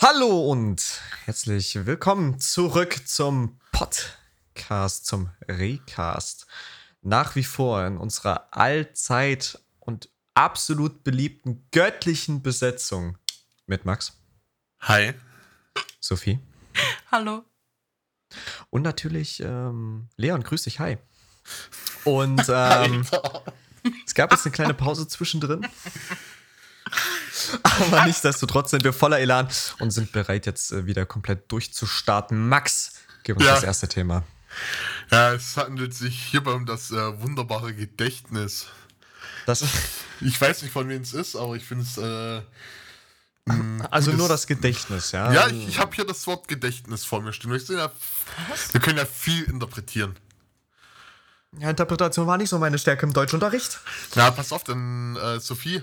Hallo und herzlich willkommen zurück zum Podcast, zum Recast. Nach wie vor in unserer allzeit und absolut beliebten göttlichen Besetzung mit Max, Hi. Sophie Hallo. und natürlich ähm, Leon. Grüß dich, hi. Und ähm, es gab jetzt eine kleine Pause zwischendrin. Aber nichtsdestotrotz sind wir voller Elan und sind bereit, jetzt äh, wieder komplett durchzustarten. Max, gib uns Ja. das erste Thema. Ja, es handelt sich hierbei um das äh, wunderbare Gedächtnis. Das, Ich weiß nicht, von wem es ist, aber ich finde es. Äh, ein also nur das Gedächtnis, ja? Ja, ich, ich habe hier das Wort Gedächtnis vor mir stehen. Sehe ja, wir können ja viel interpretieren. ja, Interpretation war nicht so meine Stärke im Deutschunterricht. Na, pass auf, denn äh, Sophie,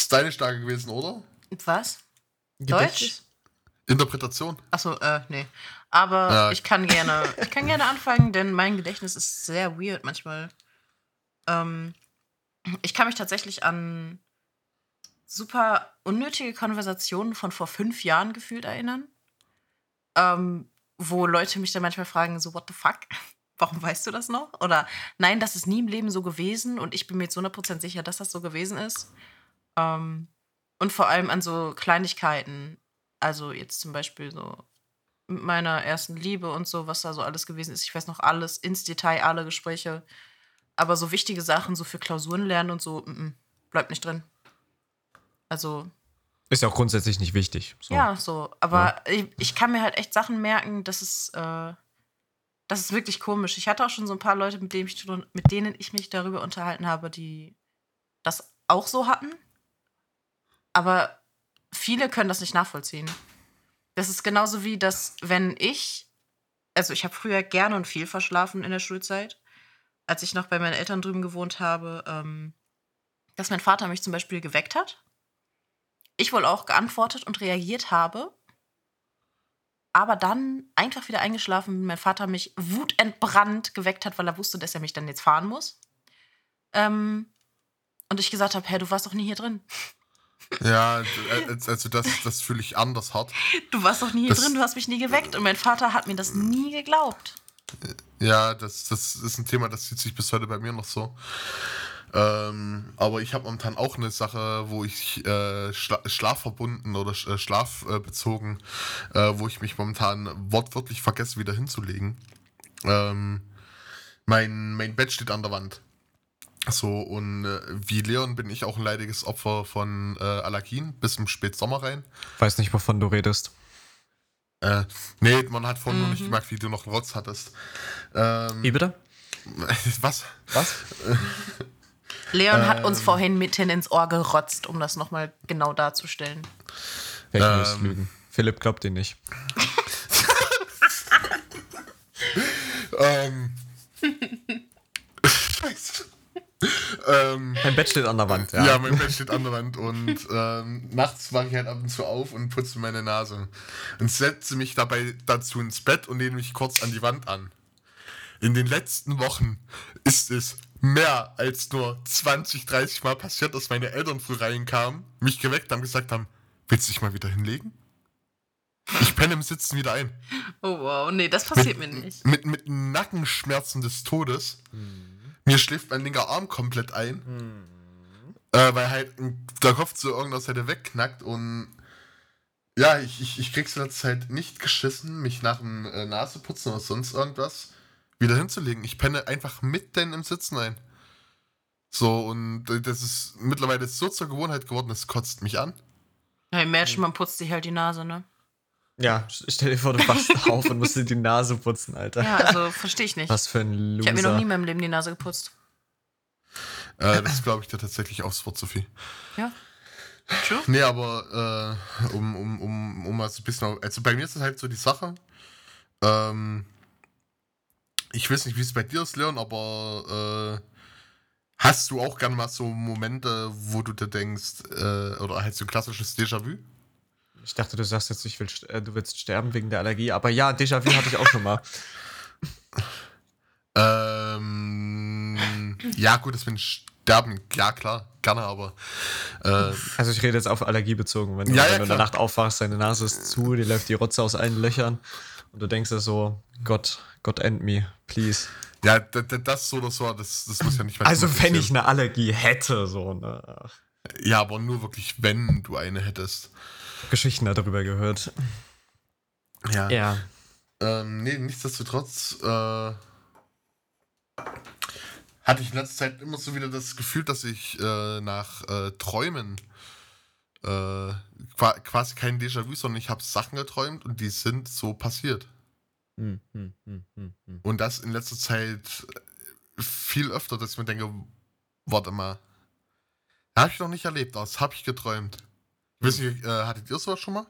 ist deine Stärke gewesen, oder? Was? Gedächtnis? Interpretation. Achso, äh, nee. Aber Ja. ich kann gerne, ich kann gerne anfangen, denn mein Gedächtnis ist sehr weird manchmal. Ähm, ich kann mich tatsächlich an super unnötige Konversationen von vor fünf Jahren gefühlt erinnern. Ähm, wo Leute mich dann manchmal fragen, so, what the fuck? Warum weißt du das noch? Oder nein, das ist nie im Leben so gewesen und ich bin mir jetzt 100% sicher, dass das so gewesen ist. Ähm, und vor allem an so Kleinigkeiten. Also jetzt zum Beispiel so mit meiner ersten Liebe und so, was da so alles gewesen ist. Ich weiß noch alles, ins Detail, alle Gespräche. Aber so wichtige Sachen, so für Klausuren lernen und so, mm, mm, bleibt nicht drin. Also, Ist ja auch grundsätzlich nicht wichtig. So. ja, so. Aber ich, ich kann mir halt echt Sachen merken, das ist, äh, das ist wirklich komisch. Ich hatte auch schon so ein paar Leute, mit denen ich, mit denen ich mich darüber unterhalten habe, die das auch so hatten. Aber viele können das nicht nachvollziehen. Das ist genauso wie, dass wenn ich, also ich habe früher gerne und viel verschlafen in der Schulzeit, als ich noch bei meinen Eltern drüben gewohnt habe, ähm, dass mein Vater mich zum Beispiel geweckt hat. Ich wohl auch geantwortet und reagiert habe, aber dann einfach wieder eingeschlafen, mein Vater mich wutentbrannt geweckt hat, weil er wusste, dass er mich dann jetzt fahren muss. Ähm, und ich gesagt habe, hä, du warst doch nie hier drin. Ja, äh, also das, das fühle ich anders hart. Du warst doch nie hier Das- drin, du hast mich nie geweckt. Und mein Vater hat mir das nie geglaubt. Ja, das, das ist ein Thema, das zieht sich bis heute bei mir noch so. Ähm, aber ich habe momentan auch eine Sache, wo ich äh, schla schlafverbunden oder sch äh, schlafbezogen, äh, wo ich mich momentan wortwörtlich vergesse, wieder hinzulegen. Ähm, mein, mein Bett steht an der Wand. So, und äh, wie Leon bin ich auch ein leidiges Opfer von äh, Allergien bis im Spätsommer rein. Weiß nicht, wovon du redest. Äh, nee, man hat vorhin nur nicht Mhm. gemerkt, wie du noch einen Rotz hattest. Ähm, Wie bitte? was? Was? Leon hat uns Ähm. vorhin mitten ins Ohr gerotzt, um das nochmal genau darzustellen. Welches Ähm. Lügen? Philipp glaubt dir nicht. Ähm. Ähm, Mein Bett steht an der Wand, ja. ja. mein Bett steht an der Wand und ähm, nachts wache ich halt ab und zu auf und putze meine Nase. Und setze mich dabei dazu ins Bett und lehne mich kurz an die Wand an. In den letzten Wochen ist es mehr als nur 20, 30 Mal passiert, dass meine Eltern früh reinkamen, mich geweckt haben, gesagt haben, willst du dich mal wieder hinlegen? Ich penne im Sitzen wieder ein. Oh wow, nee, das passiert mir nicht. Mit, mit Nackenschmerzen des Todes. Mir schläft mein linker Arm komplett ein. Äh, weil halt der Kopf zu irgendeiner Seite wegknackt und ja, ich, ich, ich krieg's jetzt halt nicht geschissen, mich nach dem äh, Naseputzen oder sonst irgendwas wieder hinzulegen. Ich penne einfach mitten im Sitzen ein. So, und das ist mittlerweile so zur Gewohnheit geworden, das kotzt mich an. Ja, imagine, man putzt sich halt die Nase, ne? Ja, stell dir vor, du wachst auf und musst dir die Nase putzen, Alter. Ja, also verstehe ich nicht. Was für ein Loser. Ich habe mir noch nie in meinem Leben die Nase geputzt. Äh, das glaube ich dir tatsächlich aufs Wort, Sophie. Ja. True? Nee, aber äh, um, um, um, um mal so ein bisschen. Also bei mir ist es halt so die Sache. Ähm, ich weiß nicht, wie es bei dir ist, Leon, aber äh, hast du auch gerne mal so Momente, wo du dir denkst, äh, oder halt so ein klassisches Déjà-vu? Ich dachte, du sagst jetzt, ich will, äh, du willst sterben wegen der Allergie. Aber ja, Déjà-vu hatte ich auch schon mal. Ähm, ja, gut, den sterben. Ja, klar, gerne, aber. Äh, also, ich rede jetzt auf Allergie bezogen. Wenn du, Ja, ja, wenn du in der. Nacht aufwachst, deine Nase ist zu, dir läuft die Rotze aus allen Löchern und du denkst dir so: Gott, Gott end me, please. ja, das so oder so, das, das muss ja nicht Also, wenn ich eine Allergie hätte, so, ne? Ja, aber nur wirklich, wenn du eine hättest. Geschichten darüber gehört. Ja. Ja. Ähm, nee, nichtsdestotrotz äh, hatte ich in letzter Zeit immer so wieder das Gefühl, dass ich äh, nach äh, Träumen äh, qua quasi kein Déjà-vu, sondern ich habe Sachen geträumt und die sind so passiert. Hm, hm, hm. Und das in letzter Zeit viel öfter, dass ich mir denke, warte mal, habe ich noch nicht erlebt, das habe ich geträumt. Weiß nicht, äh, hattet ihr sowas schon mal?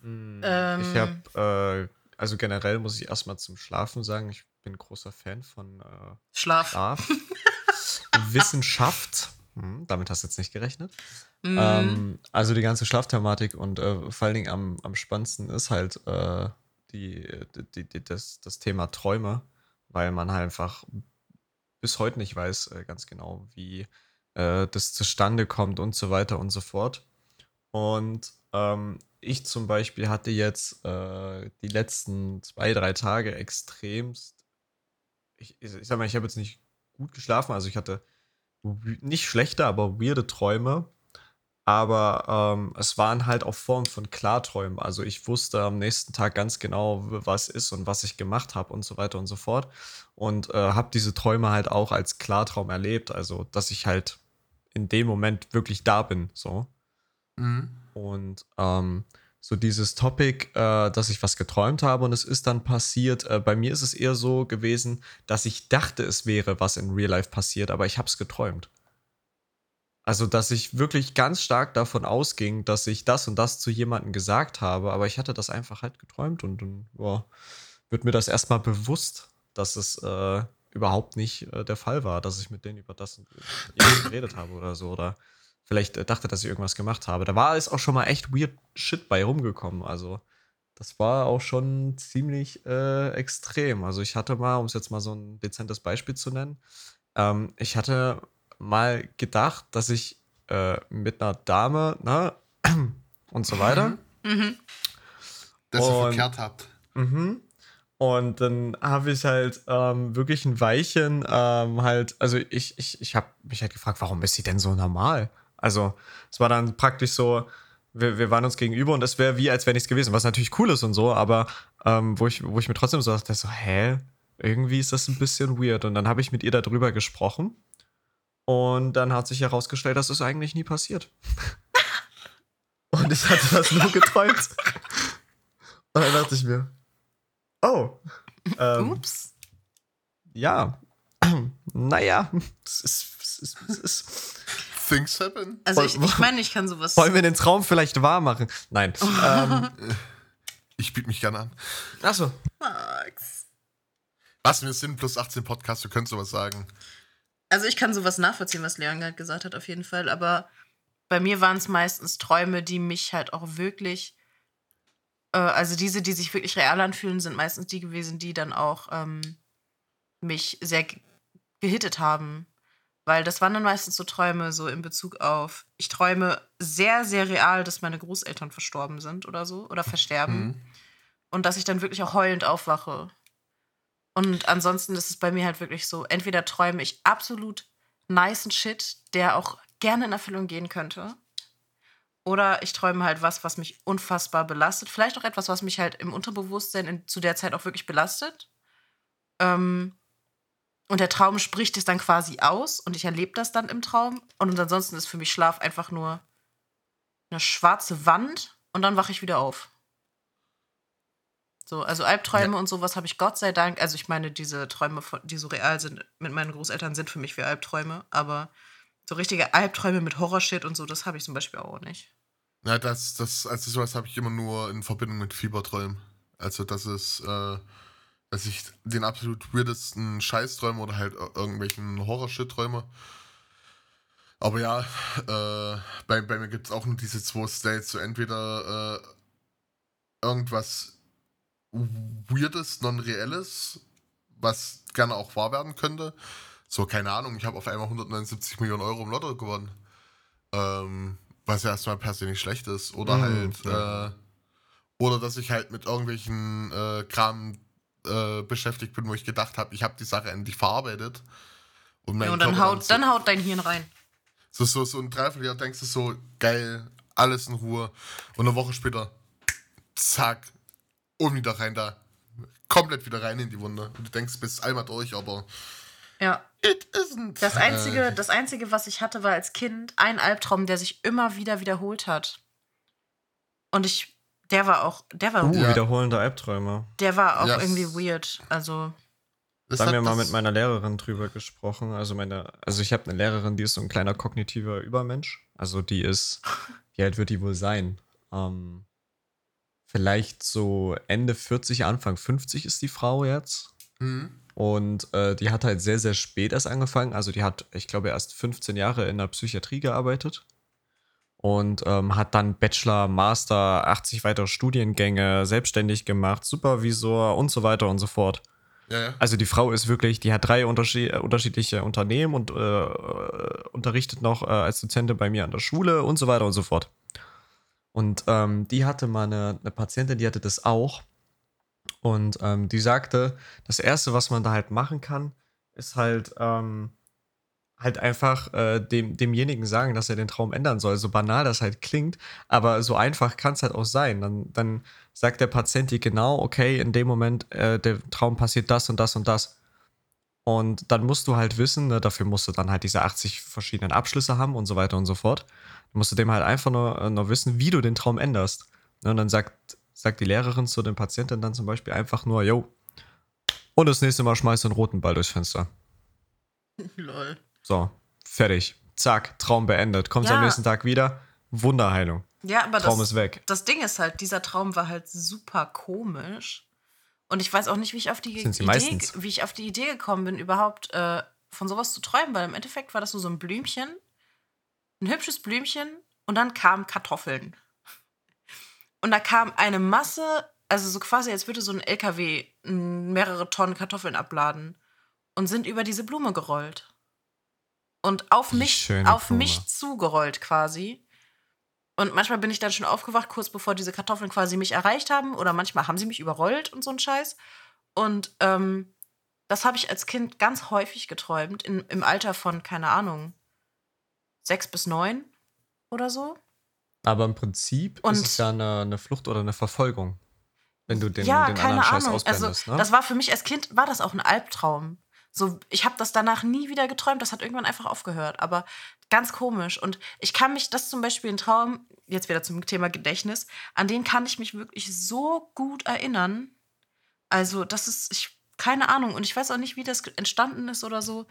Hm, Ähm. Ich habe, äh, also generell muss ich erstmal zum Schlafen sagen, ich bin großer Fan von äh, Schlaf. Schlaf. Wissenschaft. Hm, damit hast du jetzt nicht gerechnet. Mhm. Ähm, also die ganze Schlafthematik und äh, vor allen Dingen am, am spannendsten ist halt äh, die, die, die, das, das Thema Träume, weil man halt einfach bis heute nicht weiß äh, ganz genau, wie äh, das zustande kommt und so weiter und so fort. Und ähm, ich zum Beispiel hatte jetzt äh, die letzten zwei, drei Tage extremst. Ich, ich, sag mal, ich habe jetzt nicht gut geschlafen, also ich hatte nicht schlechte, aber weirde Träume. Aber ähm, es waren halt auch Formen von Klarträumen. Also ich wusste am nächsten Tag ganz genau, was ist und was ich gemacht habe und so weiter und so fort. Und äh, habe diese Träume halt auch als Klartraum erlebt. Also, dass ich halt in dem Moment wirklich da bin. So. Mhm. Und ähm, so dieses Topic, äh, dass ich was geträumt habe und es ist dann passiert. Äh, bei mir ist es eher so gewesen, dass ich dachte, es wäre was in Real Life passiert, aber ich habe es geträumt. Also, dass ich wirklich ganz stark davon ausging, dass ich das und das zu jemandem gesagt habe, aber ich hatte das einfach halt geträumt und dann ja, wird mir das erstmal bewusst, dass es äh, überhaupt nicht äh, der Fall war, dass ich mit denen über das und geredet habe oder so. Oder vielleicht äh, dachte, dass ich irgendwas gemacht habe. Da war es auch schon mal echt weird Shit bei rumgekommen. Also, das war auch schon ziemlich äh, extrem. Also, ich hatte mal, um es jetzt mal so ein dezentes Beispiel zu nennen, ähm, ich hatte mal gedacht, dass ich äh, mit einer Dame, ne, und so weiter. Mhm. Dass ihr verkehrt habt. Mhm. Und dann habe ich halt ähm, wirklich ein Weilchen ähm, halt, also ich, ich, ich habe mich halt gefragt, warum ist sie denn so normal? Also es war dann praktisch so, wir, wir waren uns gegenüber und es wäre wie, als wäre nichts gewesen, was natürlich cool ist und so, aber ähm, wo, ich, wo ich mir trotzdem so dachte, so, hä, irgendwie ist das ein bisschen weird. Und dann habe ich mit ihr darüber gesprochen und dann hat sich herausgestellt, dass es eigentlich nie passiert. und ich hatte das nur geträumt. Und dann dachte ich mir, oh, ähm, Ups. ja, naja, es ist, es ist, es ist. Things happen. Also ich, ich meine, ich kann sowas. Wollen wir den Traum vielleicht wahr machen? Nein. ähm, Ich biete mich gerne an. achso. Max. Was, wir sind plus 18 Podcast, du könntest sowas sagen. Also ich kann sowas nachvollziehen, was Leon gerade gesagt hat, auf jeden Fall. Aber bei mir waren es meistens Träume, die mich halt auch wirklich, äh, also diese, die sich wirklich real anfühlen, sind meistens die gewesen, die dann auch ähm, mich sehr ge- gehittet haben. Weil das waren dann meistens so Träume, so in Bezug auf, ich träume sehr, sehr real, dass meine Großeltern verstorben sind oder so, oder versterben. Mhm. Und dass ich dann wirklich auch heulend aufwache. Und ansonsten ist es bei mir halt wirklich so, entweder träume ich absolut nicen Shit, der auch gerne in Erfüllung gehen könnte. Oder ich träume halt was, was mich unfassbar belastet. Vielleicht auch etwas, was mich halt im Unterbewusstsein in, zu der Zeit auch wirklich belastet. Ähm, und der Traum spricht es dann quasi aus und ich erlebe das dann im Traum. Und ansonsten ist für mich Schlaf einfach nur eine schwarze Wand und dann wache ich wieder auf. So, also Albträume und sowas habe ich Gott sei Dank. Also ich meine, diese Träume, die so real sind mit meinen Großeltern, sind für mich wie Albträume. Aber so richtige Albträume mit Horrorshit und so, das habe ich zum Beispiel auch nicht. Ja, das, das, also sowas habe ich immer nur in Verbindung mit Fieberträumen. Also, das ist, äh, dass ich den absolut weirdesten Scheiß träume oder halt ir- irgendwelchen Horror-Shit träume. Aber ja, äh, bei, bei mir gibt es auch nur diese zwei States. So entweder äh, irgendwas Weirdes, Non-Reelles, was gerne auch wahr werden könnte. So, keine Ahnung, ich habe auf einmal 179 Millionen Euro im Lotto gewonnen. Ähm, was ja erstmal per se nicht schlecht ist. Oder Mhm, halt, ja. äh, oder dass ich halt mit irgendwelchen äh, Kram äh, beschäftigt bin, wo ich gedacht habe, ich habe die Sache endlich verarbeitet. Und, Ja, und dann haut, so- dann haut dein Hirn rein. so, so, so ein Dreivierteljahr denkst du so, geil, alles in Ruhe. Und eine Woche später, zack, und wieder rein da. Komplett wieder rein in die Wunde. Und du denkst, bist einmal durch, aber Ja. it isn't. Das einzige, Äh, das einzige, was ich hatte, war als Kind ein Albtraum, der sich immer wieder wiederholt hat. Und ich, der war auch, der war, Uh, Ja. wiederholende Albträume. der war auch Ja. irgendwie weird. Also, das Da haben wir mal mit meiner Lehrerin drüber gesprochen. Also meine, also ich habe eine Lehrerin, die ist so ein kleiner kognitiver Übermensch. Also die ist, wie alt wird die wohl sein? Ähm, vielleicht so Ende 40, Anfang 50 ist die Frau jetzt. Mhm. Und äh, die hat halt sehr, sehr spät erst angefangen. Also die hat, ich glaube, erst 15 Jahre in der Psychiatrie gearbeitet. Und ähm, hat dann Bachelor, Master, 80 weitere Studiengänge, selbstständig gemacht, Supervisor und so weiter und so fort. Ja, ja. Also die Frau ist wirklich, die hat drei unterschied äh, unterschiedliche Unternehmen und äh, äh, unterrichtet noch äh, als Dozentin bei mir an der Schule und so weiter und so fort. Und ähm, die hatte mal eine, eine Patientin, die hatte das auch. Und ähm, die sagte, das Erste, was man da halt machen kann, ist halt, ähm, halt einfach äh, dem, demjenigen sagen, dass er den Traum ändern soll. So banal das halt klingt, aber so einfach kann es halt auch sein. Dann, dann sagt der Patient dir genau, okay, in dem Moment, äh, der Traum passiert das und das und das. Und dann musst du halt wissen, ne, dafür musst du dann halt diese 80 verschiedenen Abschlüsse haben und so weiter und so fort. Dann musst du dem halt einfach nur, äh, nur wissen, wie du den Traum änderst. Ne, und dann sagt, sagt die Lehrerin zu den Patienten dann zum Beispiel einfach nur, yo, und das nächste Mal schmeißt du einen roten Ball durchs Fenster. lol. So, fertig. Zack, Traum beendet. Kommst Ja. am nächsten Tag wieder, Wunderheilung. Ja, aber Traum das, ist weg. das Ding ist halt, dieser Traum war halt super komisch. Und ich weiß auch nicht, wie ich auf die, Idee, wie ich auf die Idee gekommen bin, überhaupt äh, von sowas zu träumen, weil im Endeffekt war das nur so ein Blümchen, ein hübsches Blümchen und dann kamen Kartoffeln. Und da kam eine Masse, also so quasi, als würde so ein LKW mehrere Tonnen Kartoffeln abladen und sind über diese Blume gerollt. Und auf mich, schöne auf mich zugerollt quasi. Und manchmal bin ich dann schon aufgewacht, kurz bevor diese Kartoffeln quasi mich erreicht haben. Oder manchmal haben sie mich überrollt und so ein Scheiß. Und ähm, das habe ich als Kind ganz häufig geträumt, in, im Alter von, keine Ahnung, sechs bis neun oder so. Aber im Prinzip Und- ist es ja eine, eine Flucht oder eine Verfolgung. Wenn du den, ja, den keine anderen Scheiß Ahnung. Also, ausblendest, ne? das war für mich als Kind, war das auch ein Albtraum. So, ich habe das danach nie wieder geträumt, das hat irgendwann einfach aufgehört. Aber ganz komisch. Und ich kann mich, das zum Beispiel ein Traum, jetzt wieder zum Thema Gedächtnis, an den kann ich mich wirklich so gut erinnern. Also, das ist, ich, keine Ahnung. Und ich weiß auch nicht, wie das entstanden ist oder so.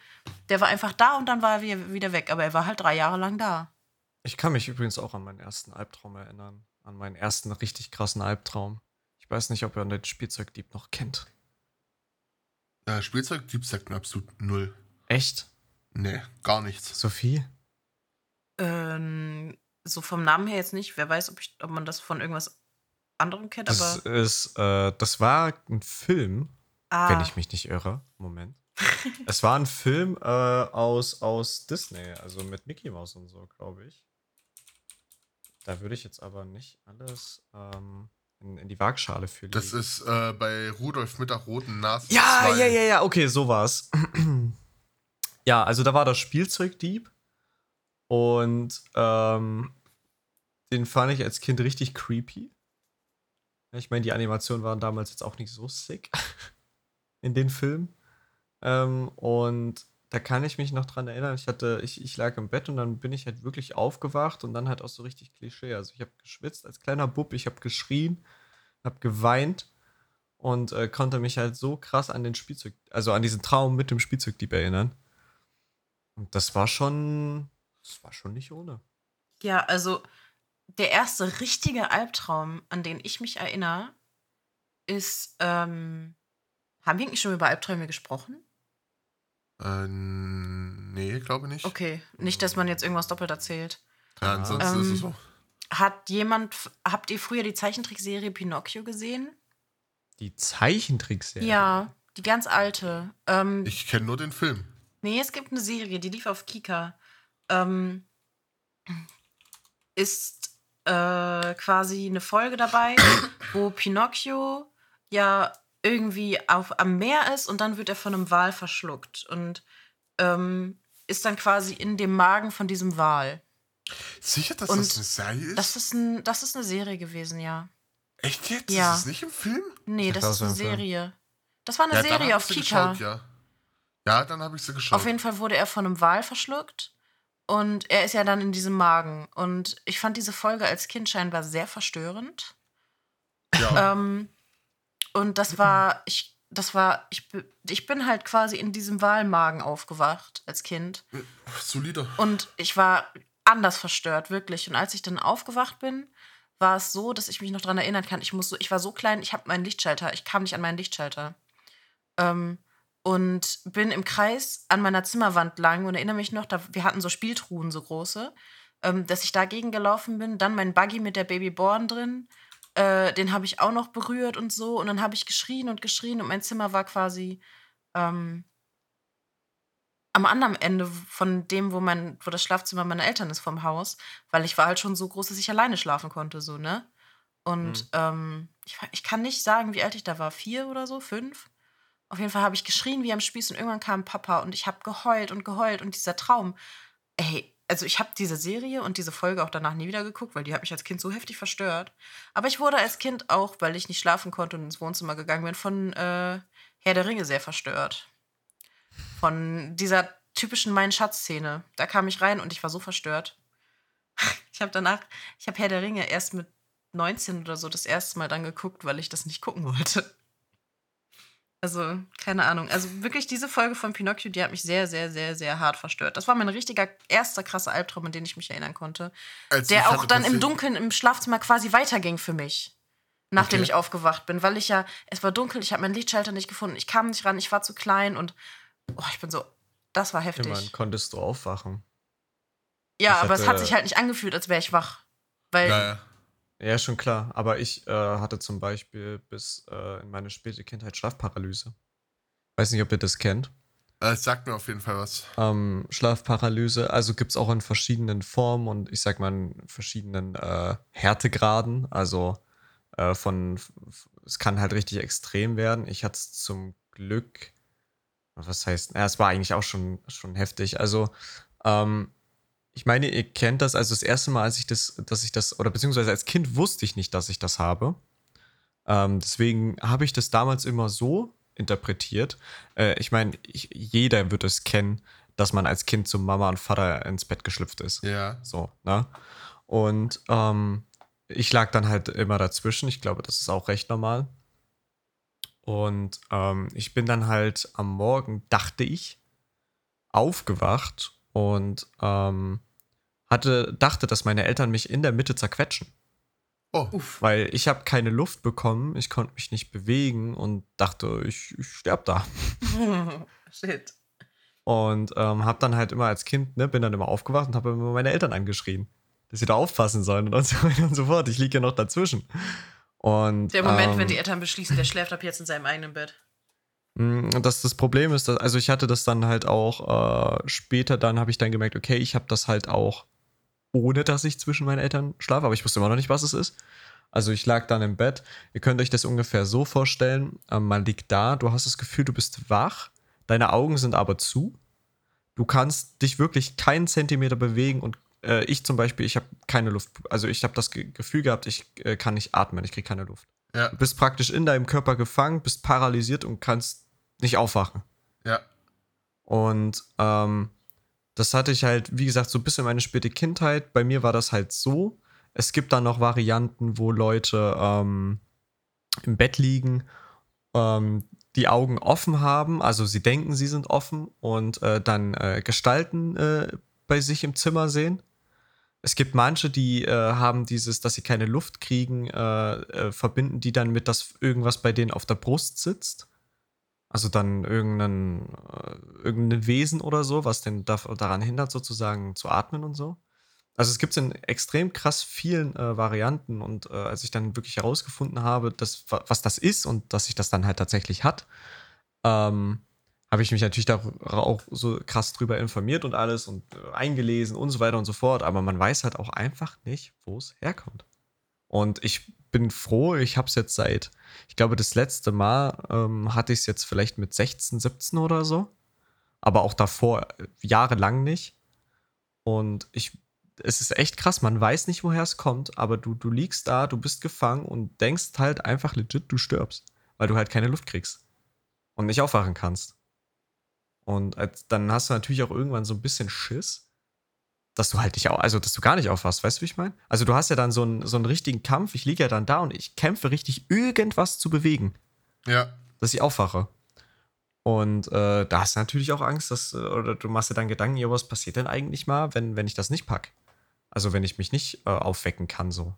Der war einfach da und dann war er wieder, wieder weg. Aber er war halt drei Jahre lang da. Ich kann mich übrigens auch an meinen ersten Albtraum erinnern. An meinen ersten richtig krassen Albtraum. Ich weiß nicht, ob ihr den Spielzeugdieb noch kennt. Äh, Spielzeugtyp sagt mir absolut null. Echt? Nee, gar nichts. Sophie? Ähm, so vom Namen her jetzt nicht. Wer weiß, ob, ich, ob man das von irgendwas anderem kennt, Das aber. ist, äh, das war ein Film, Ah, wenn ich mich nicht irre. Moment. es war ein Film äh, aus, aus Disney, also mit Mickey Mouse und so, glaube ich. Da würde ich jetzt aber nicht alles ähm, in, in die Waagschale fühlen. Das ist äh, bei Rudolf mit der roten Nase. Ja, zwei. ja, ja, ja, okay, so war's. ja, also da war das Spielzeugdieb und ähm, den fand ich als Kind richtig creepy. Ich meine, die Animationen waren damals jetzt auch nicht so sick in den Filmen. Ähm, und da kann ich mich noch dran erinnern, ich hatte, ich, ich lag im Bett und dann bin ich halt wirklich aufgewacht und dann halt auch so richtig Klischee. Also ich habe geschwitzt als kleiner Bub, ich habe geschrien, habe geweint und äh, konnte mich halt so krass an den Spielzeug, also an diesen Traum mit dem Spielzeugdieb erinnern. Und das war schon, das war schon nicht ohne. Ja, also der erste richtige Albtraum, an den ich mich erinnere, ist. Ähm, haben wir eigentlich schon über Albträume gesprochen? Äh, nee, glaube nicht. Okay, nicht, dass man jetzt irgendwas doppelt erzählt. Ja, ansonsten ist Ähm, es so. Hat jemand, habt ihr früher die Zeichentrickserie Pinocchio gesehen? Die Zeichentrickserie. Ja, die ganz alte. Ähm, Ich kenne nur den Film. Nee, es gibt eine Serie, die lief auf Kika. Ähm, ist äh, quasi eine Folge dabei, wo Pinocchio ja irgendwie auf, am Meer ist und dann wird er von einem Wal verschluckt und ähm, ist dann quasi in dem Magen von diesem Wal. Sicher, dass Und das eine Serie ist? Das ist, ein, das ist eine Serie gewesen, ja. Echt jetzt? Ja. Ist das nicht im Film? Nee, das dachte, ist das eine ein Film. Serie. Das war eine dann Serie auf Kika. geschaut, ja. Ja, dann habe ich sie geschaut. Auf jeden Fall wurde er von einem Wal verschluckt und er ist ja dann in diesem Magen. Und ich fand diese Folge als Kind scheinbar sehr verstörend. ja. Ähm, und das war, ich, das war, ich, ich bin halt quasi in diesem Walmagen aufgewacht als Kind. Solider. Und ich war anders verstört, wirklich. Und als ich dann aufgewacht bin, war es so, dass ich mich noch daran erinnern kann. Ich, muss so, ich war so klein, ich habe meinen Lichtschalter, ich kam nicht an meinen Lichtschalter. Ähm, und bin im Kreis an meiner Zimmerwand lang und erinnere mich noch, da, wir hatten so Spieltruhen, so große, ähm, dass ich dagegen gelaufen bin. Dann mein Buggy mit der Babyborn drin. Äh, den habe ich auch noch berührt und so. Und dann habe ich geschrien und geschrien und mein Zimmer war quasi ähm, am anderen Ende von dem, wo mein, wo das Schlafzimmer meiner Eltern ist vom Haus, weil ich war halt schon so groß, dass ich alleine schlafen konnte, so, ne? Und ähm, ich, ich kann nicht sagen, wie alt ich da war, vier oder so, fünf. Auf jeden Fall habe ich geschrien wie am Spieß und irgendwann kam Papa und ich habe geheult und geheult und dieser Traum, ey, also ich habe diese Serie und diese Folge auch danach nie wieder geguckt, weil die hat mich als Kind so heftig verstört. Aber ich wurde als Kind auch, weil ich nicht schlafen konnte und ins Wohnzimmer gegangen bin, von äh, Herr der Ringe sehr verstört von dieser typischen Mein Schatz-Szene. Da kam ich rein und ich war so verstört. Ich habe danach, ich habe Herr der Ringe erst mit 19 oder so das erste Mal dann geguckt, weil ich das nicht gucken wollte. Also, keine Ahnung. Also wirklich diese Folge von Pinocchio, die hat mich sehr, sehr, sehr, sehr hart verstört. Das war mein richtiger erster krasser Albtraum, an den ich mich erinnern konnte. Ich Der auch hatte dann im Dunkeln im Schlafzimmer quasi weiterging für mich. Nachdem Okay. ich aufgewacht bin, weil ich ja, es war dunkel, ich habe meinen Lichtschalter nicht gefunden, ich kam nicht ran, ich war zu klein und oh, ich bin so, das war heftig. Immerhin konntest du aufwachen. ja, ich aber es hat hatte- sich halt nicht angefühlt, als wäre ich wach. Weil, Ja, ja. Schon klar. Aber ich äh, hatte zum Beispiel bis äh, in meine späte Kindheit Schlafparalyse. Weiß nicht, ob ihr das kennt. Äh, sagt mir auf jeden Fall was. Ähm, Schlafparalyse, also gibt es auch in verschiedenen Formen und ich sag mal in verschiedenen äh, Härtegraden. Also äh, von, es kann halt richtig extrem werden. Ich hatte es zum Glück, was heißt, ja, es war eigentlich auch schon, schon heftig. Also, ähm, ich meine, ihr kennt das, also das erste Mal, als ich das, dass ich das, oder beziehungsweise als Kind wusste ich nicht, dass ich das habe. Ähm, deswegen habe ich das damals immer so interpretiert. Äh, ich meine, ich, jeder wird es kennen, dass man als Kind zu Mama und Vater ins Bett geschlüpft ist. Ja. So, ne? Und ähm, ich lag dann halt immer dazwischen. Ich glaube, das ist auch recht normal. Und ähm, ich bin dann halt am Morgen, dachte ich, aufgewacht und ähm, hatte, dachte, dass meine Eltern mich in der Mitte zerquetschen. Oh, Weil ich habe keine Luft bekommen, ich konnte mich nicht bewegen und dachte, ich, ich sterb da. Shit. Und ähm, habe dann halt immer als Kind, ne, bin dann immer aufgewacht und habe immer meine Eltern angeschrien, dass sie da aufpassen sollen und so weiter und so fort. Ich liege ja noch dazwischen. Und, Der Moment, ähm, wenn die Eltern beschließen, der schläft ab jetzt in seinem eigenen Bett. Mh, Das, das Problem ist, dass, also ich hatte das dann halt auch äh, später, dann habe ich dann gemerkt, okay, ich habe das halt auch ohne, dass ich zwischen meinen Eltern schlafe, aber ich wusste immer noch nicht, was es ist. Also ich lag dann im Bett. Ihr könnt euch das ungefähr so vorstellen. Ähm, man liegt da, du hast das Gefühl, du bist wach, deine Augen sind aber zu. Du kannst dich wirklich keinen Zentimeter bewegen und äh, ich zum Beispiel, ich habe keine Luft. Also ich habe das Ge Gefühl gehabt, ich äh, kann nicht atmen, ich kriege keine Luft. ja, Du bist praktisch in deinem Körper gefangen, bist paralysiert und kannst nicht aufwachen. ja. Und ähm, das hatte ich halt, wie gesagt, so ein bisschen meine späte Kindheit. Bei mir war das halt so. Es gibt dann noch Varianten, wo Leute ähm, im Bett liegen, ähm, die Augen offen haben, also sie denken, sie sind offen und äh, dann äh, Gestalten äh, bei sich im Zimmer sehen. Es gibt manche, die äh, haben dieses, dass sie keine Luft kriegen, äh, äh, verbinden die dann mit, dass irgendwas bei denen auf der Brust sitzt. Also dann irgendein, äh, irgendein Wesen oder so, was den da, daran hindert, sozusagen zu atmen und so. Also es gibt es in extrem krass vielen äh, Varianten und äh, als ich dann wirklich herausgefunden habe, dass, wa- was das ist und dass sich das dann halt tatsächlich hat, ähm, habe ich mich natürlich da auch so krass drüber informiert und alles und äh, eingelesen und so weiter und so fort. Aber man weiß halt auch einfach nicht, wo es herkommt. Und ich bin froh, ich habe es jetzt seit, ich glaube, das letzte Mal ähm, hatte ich es jetzt vielleicht mit 16, 17 oder so. Aber auch davor äh, jahrelang nicht. Und ich, es ist echt krass, man weiß nicht, woher es kommt, aber du, du liegst da, du bist gefangen und denkst halt einfach legit, du stirbst, weil du halt keine Luft kriegst und nicht aufwachen kannst. Und als, dann hast du natürlich auch irgendwann so ein bisschen Schiss, dass du halt nicht, also dass du gar nicht aufwachst, weißt du, wie ich meine? Also du hast ja dann so einen, so einen richtigen Kampf, ich liege ja dann da und ich kämpfe richtig, irgendwas zu bewegen. Ja. Dass ich aufwache. Und äh, da hast du natürlich auch Angst, dass, äh, oder du machst dir dann Gedanken, ja, was passiert denn eigentlich mal, wenn, wenn ich das nicht pack? Also wenn ich mich nicht äh, aufwecken kann, so.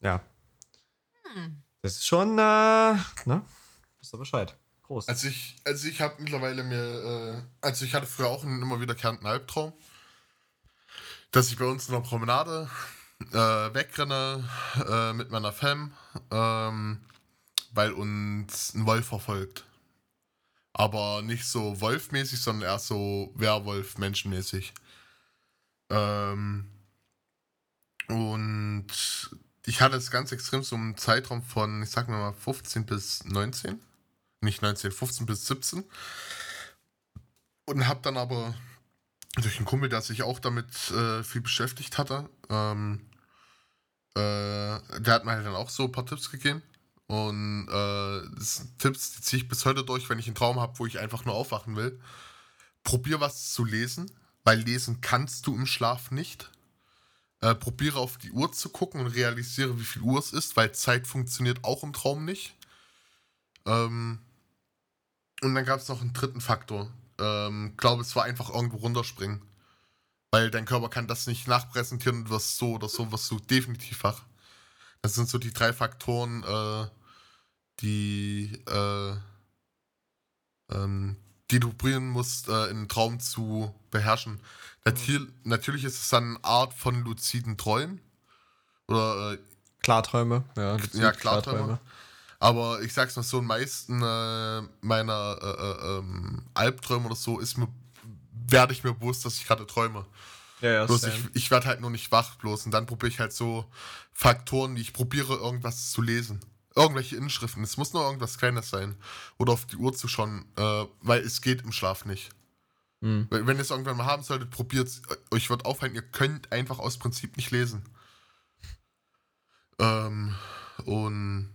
Ja. Hm. Das ist schon, äh, ne? Wisst ihr Bescheid. Prost. Also ich, also ich habe mittlerweile mir, äh, also ich hatte früher auch einen immer wiederkehrenden Albtraum, dass ich bei uns in der Promenade äh, wegrenne äh, mit meiner Fam, ähm, weil uns ein Wolf verfolgt. Aber nicht so Wolfmäßig, sondern eher so Werwolf-Menschenmäßig. Ähm, und ich hatte es ganz extrem so einen Zeitraum von, ich sag mal 15 bis 19 nicht 19, 15 bis 17. Und habe dann aber durch einen Kumpel, der sich auch damit äh, viel beschäftigt hatte, ähm, äh, der hat mir halt dann auch so ein paar Tipps gegeben. Und äh, Tipps, die ziehe ich bis heute durch, wenn ich einen Traum habe, wo ich einfach nur aufwachen will. Probier was zu lesen, weil lesen kannst du im Schlaf nicht. Äh, probiere auf die Uhr zu gucken und realisiere, wie viel Uhr es ist, weil Zeit funktioniert auch im Traum nicht. Ähm, und dann gab es noch einen dritten Faktor. Ähm, glaube, es war einfach irgendwo runterspringen. Weil dein Körper kann das nicht nachpräsentieren und was so oder so, was du definitiv wach. Das sind so die drei Faktoren, äh, die, äh, ähm, die du probieren musst, äh, einen Traum zu beherrschen. Natur mhm. Natürlich ist es dann eine Art von luziden Träumen. Oder äh, Klarträume, ja. Luzid, ja, Klarträume. Klarträume. Aber ich sag's mal so, in meisten äh, meiner äh, äh, ähm, Albträume oder so ist mir, werde ich mir bewusst, dass ich gerade träume. Ja, ja, bloß ich, ich werde halt nur nicht wach bloß und dann probiere ich halt so Faktoren, die ich probiere, irgendwas zu lesen. Irgendwelche Inschriften. Es muss nur irgendwas Kleines sein. Oder auf die Uhr zu schauen, äh, weil es geht im Schlaf nicht. Mhm. Wenn ihr es irgendwann mal haben solltet, probiert es. Euch wird auffallen, ihr könnt einfach aus Prinzip nicht lesen. Ähm, und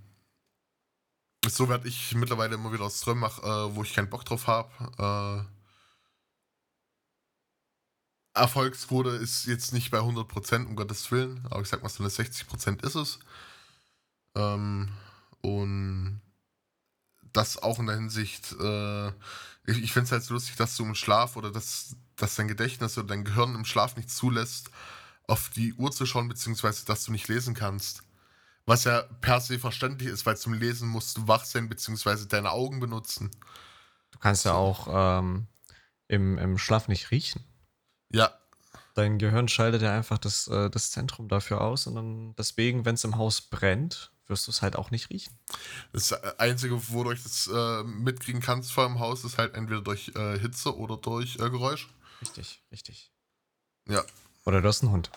so werde ich mittlerweile immer wieder aus Träumen mache, äh, wo ich keinen Bock drauf habe. Äh, Erfolgsquote ist jetzt nicht bei 100%, um Gottes Willen, aber ich sag mal so eine 60% ist es. Ähm, und das auch in der Hinsicht, äh, ich, ich finde es halt so lustig, dass du im Schlaf oder dass, dass dein Gedächtnis oder dein Gehirn im Schlaf nicht zulässt, auf die Uhr zu schauen, beziehungsweise dass du nicht lesen kannst. Was ja per se verständlich ist, weil zum Lesen musst du wach sein, beziehungsweise deine Augen benutzen. Du kannst ja auch ähm, im, im Schlaf nicht riechen. Ja. Dein Gehirn schaltet ja einfach das, äh, das Zentrum dafür aus und dann deswegen, wenn es im Haus brennt, wirst du es halt auch nicht riechen. Das Einzige, wodurch du das äh, mitkriegen kannst vor dem Haus, ist halt entweder durch äh, Hitze oder durch äh, Geräusch. Richtig, richtig. Ja. Oder du hast einen Hund.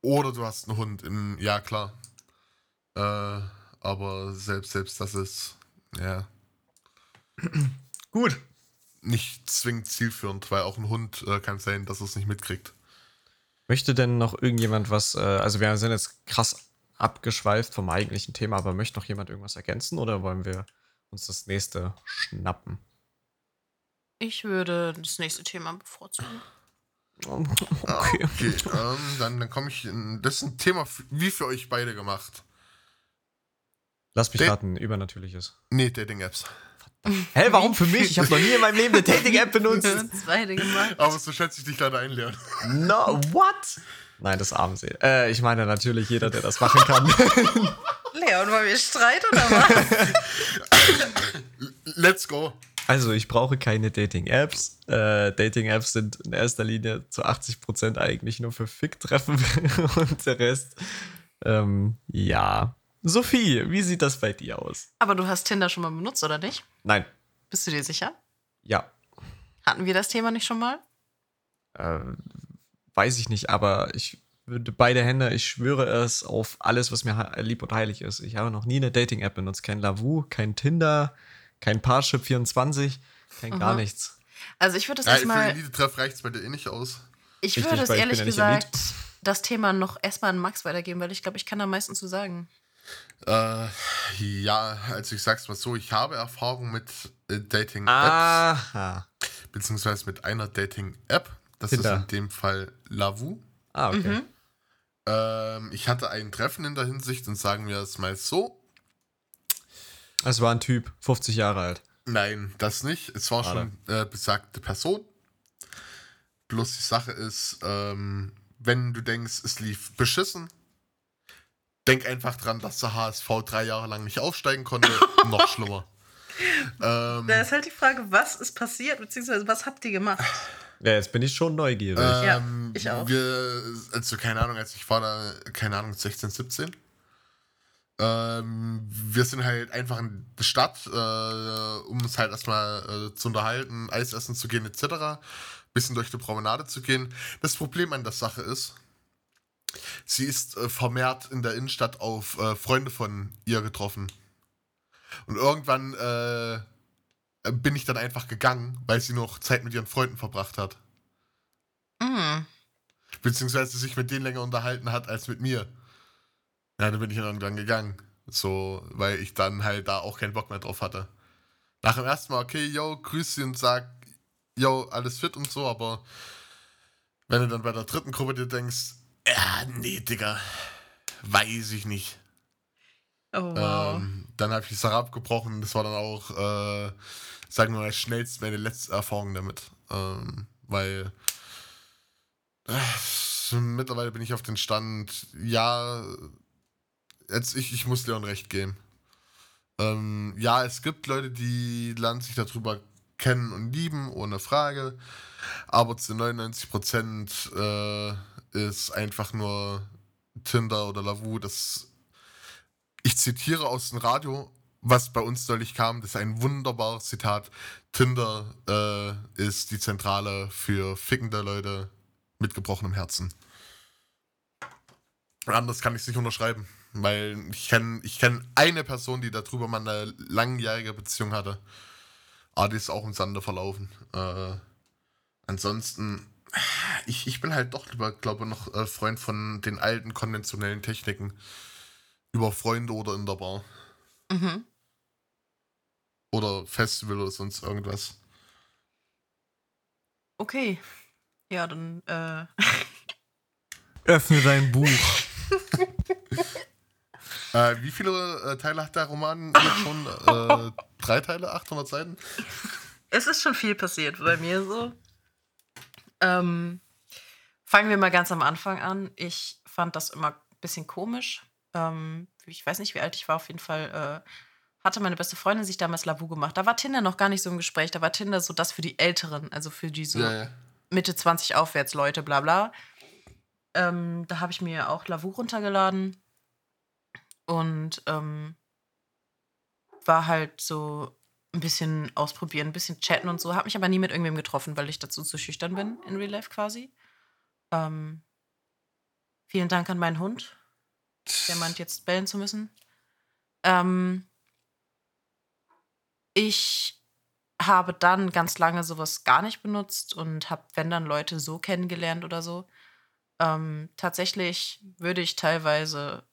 Oder du hast einen Hund. In, ja, klar. Äh, aber selbst, selbst das ist, ja. Gut. Nicht zwingend zielführend, weil auch ein Hund äh, kann sein, dass es nicht mitkriegt. Möchte denn noch irgendjemand was, äh, also wir sind jetzt krass abgeschweift vom eigentlichen Thema, aber möchte noch jemand irgendwas ergänzen oder wollen wir uns das nächste schnappen? Ich würde das nächste Thema bevorzugen. Okay, okay ähm, dann, dann komme ich. In, das ist ein Thema wie für euch beide gemacht. Lass mich raten, übernatürliches. Nee, Dating-Apps. Hä, warum für mich? Ich habe noch nie in meinem Leben eine Dating-App benutzt. Zweite gemacht. Aber so schätze ich dich leider ein, Leon. No, what? Nein, das Armsee. Äh, ich meine natürlich jeder, der das machen kann. Leon, wollen wir streiten oder was? Let's go. Also, ich brauche keine Dating-Apps. Äh, Dating-Apps sind in erster Linie zu 80% eigentlich nur für Fick-Treffen und der Rest. Ähm, ja, Sophie, wie sieht das bei dir aus? Aber du hast Tinder schon mal benutzt, oder nicht? Nein. Bist du dir sicher? Ja. Hatten wir das Thema nicht schon mal? Äh, weiß ich nicht, aber ich würde beide Hände, ich schwöre es auf alles, was mir lieb und heilig ist. Ich habe noch nie eine Dating-App benutzt. Kein Lavu, kein Tinder, kein Parship24, kein mhm. gar nichts. Also ich würde es ja, erstmal. Für Elite-Treff reicht es bei dir eh nicht aus. Ich würde es ehrlich ja gesagt das Thema noch erstmal an Max weitergeben, weil ich glaube, ich kann da meistens zu sagen. Äh, ja, also ich sag's mal so, ich habe Erfahrung mit äh, Dating-Apps. Beziehungsweise mit einer Dating-App. Das Tinder. ist in dem Fall Lavu. Ah, okay. Mhm. Ähm, ich hatte ein Treffen in der Hinsicht und sagen wir es mal so. Es war ein Typ, 50 Jahre alt. Nein, das nicht. Es war Schade. schon äh, besagte Person. Bloß die Sache ist, ähm, wenn du denkst, es lief beschissen, denk einfach dran, dass der HSV drei Jahre lang nicht aufsteigen konnte. Noch schlimmer. Ähm, da ist halt die Frage, was ist passiert, beziehungsweise was habt ihr gemacht? Ja, jetzt bin ich schon neugierig. Ähm, ja, ich auch. Wir, also keine Ahnung, als ich war da, keine Ahnung, 16, 17. Ähm, wir sind halt einfach in die Stadt, äh, um uns halt erstmal äh, zu unterhalten, Eis essen zu gehen, etc. Bisschen durch die Promenade zu gehen. Das Problem an der Sache ist, sie ist äh, vermehrt in der Innenstadt auf äh, Freunde von ihr getroffen. Und irgendwann äh, bin ich dann einfach gegangen, weil sie noch Zeit mit ihren Freunden verbracht hat. Mhm. Beziehungsweise sich mit denen länger unterhalten hat als mit mir. Ja, dann bin ich irgendwann gegangen. So, weil ich dann halt da auch keinen Bock mehr drauf hatte. Nach dem ersten Mal, okay, yo, grüß sie und sag, yo, alles fit und so, aber wenn du dann bei der dritten Gruppe dir denkst, ja, nee, Digga, weiß ich nicht. Oh, wow. Ähm, dann habe ich die Sache abgebrochen. Das war dann auch, äh, sagen wir mal, schnellst meine letzte Erfahrung damit. Ähm, weil äh, mittlerweile bin ich auf den Stand, ja, jetzt ich, ich muss Leon recht geben. Ähm, ja, es gibt Leute, die lernen sich darüber kennen und lieben, ohne Frage. Aber zu 99% äh, ist einfach nur Tinder oder Lavu. Das, ich zitiere aus dem Radio, was bei uns neulich kam, das ist ein wunderbares Zitat. Tinder äh, ist die Zentrale für fickende Leute mit gebrochenem Herzen. Anders kann ich es nicht unterschreiben. Weil ich kenne ich kenn eine Person, die darüber mal eine langjährige Beziehung hatte. Aber die ist auch im Sande verlaufen. Äh, ansonsten, ich, ich bin halt doch lieber, glaube ich, noch äh, Freund von den alten konventionellen Techniken. Über Freunde oder in der Bar. Mhm. Oder Festival oder sonst irgendwas. Okay. Ja, dann äh. Öffne dein Buch. Äh, wie viele äh, Teile hat der Roman jetzt schon? Äh, drei Teile, 800 Seiten? Es ist schon viel passiert bei mir so. Ähm, fangen wir mal ganz am Anfang an. Ich fand das immer ein bisschen komisch. Ähm, ich weiß nicht, wie alt ich war, auf jeden Fall äh, hatte meine beste Freundin sich damals Lavu gemacht. Da war Tinder noch gar nicht so im Gespräch. Da war Tinder so das für die Älteren, also für die so ja, ja. Mitte 20 aufwärts Leute, bla bla. Ähm, da habe ich mir auch Lavu runtergeladen und ähm, war halt so ein bisschen ausprobieren, ein bisschen chatten und so. Hab mich aber nie mit irgendwem getroffen, weil ich dazu zu schüchtern bin, in Real Life quasi. Ähm, vielen Dank an meinen Hund. Der meint jetzt bellen zu müssen. Ähm, ich habe dann ganz lange sowas gar nicht benutzt und habe, wenn dann Leute so kennengelernt oder so. Ähm, tatsächlich würde ich teilweise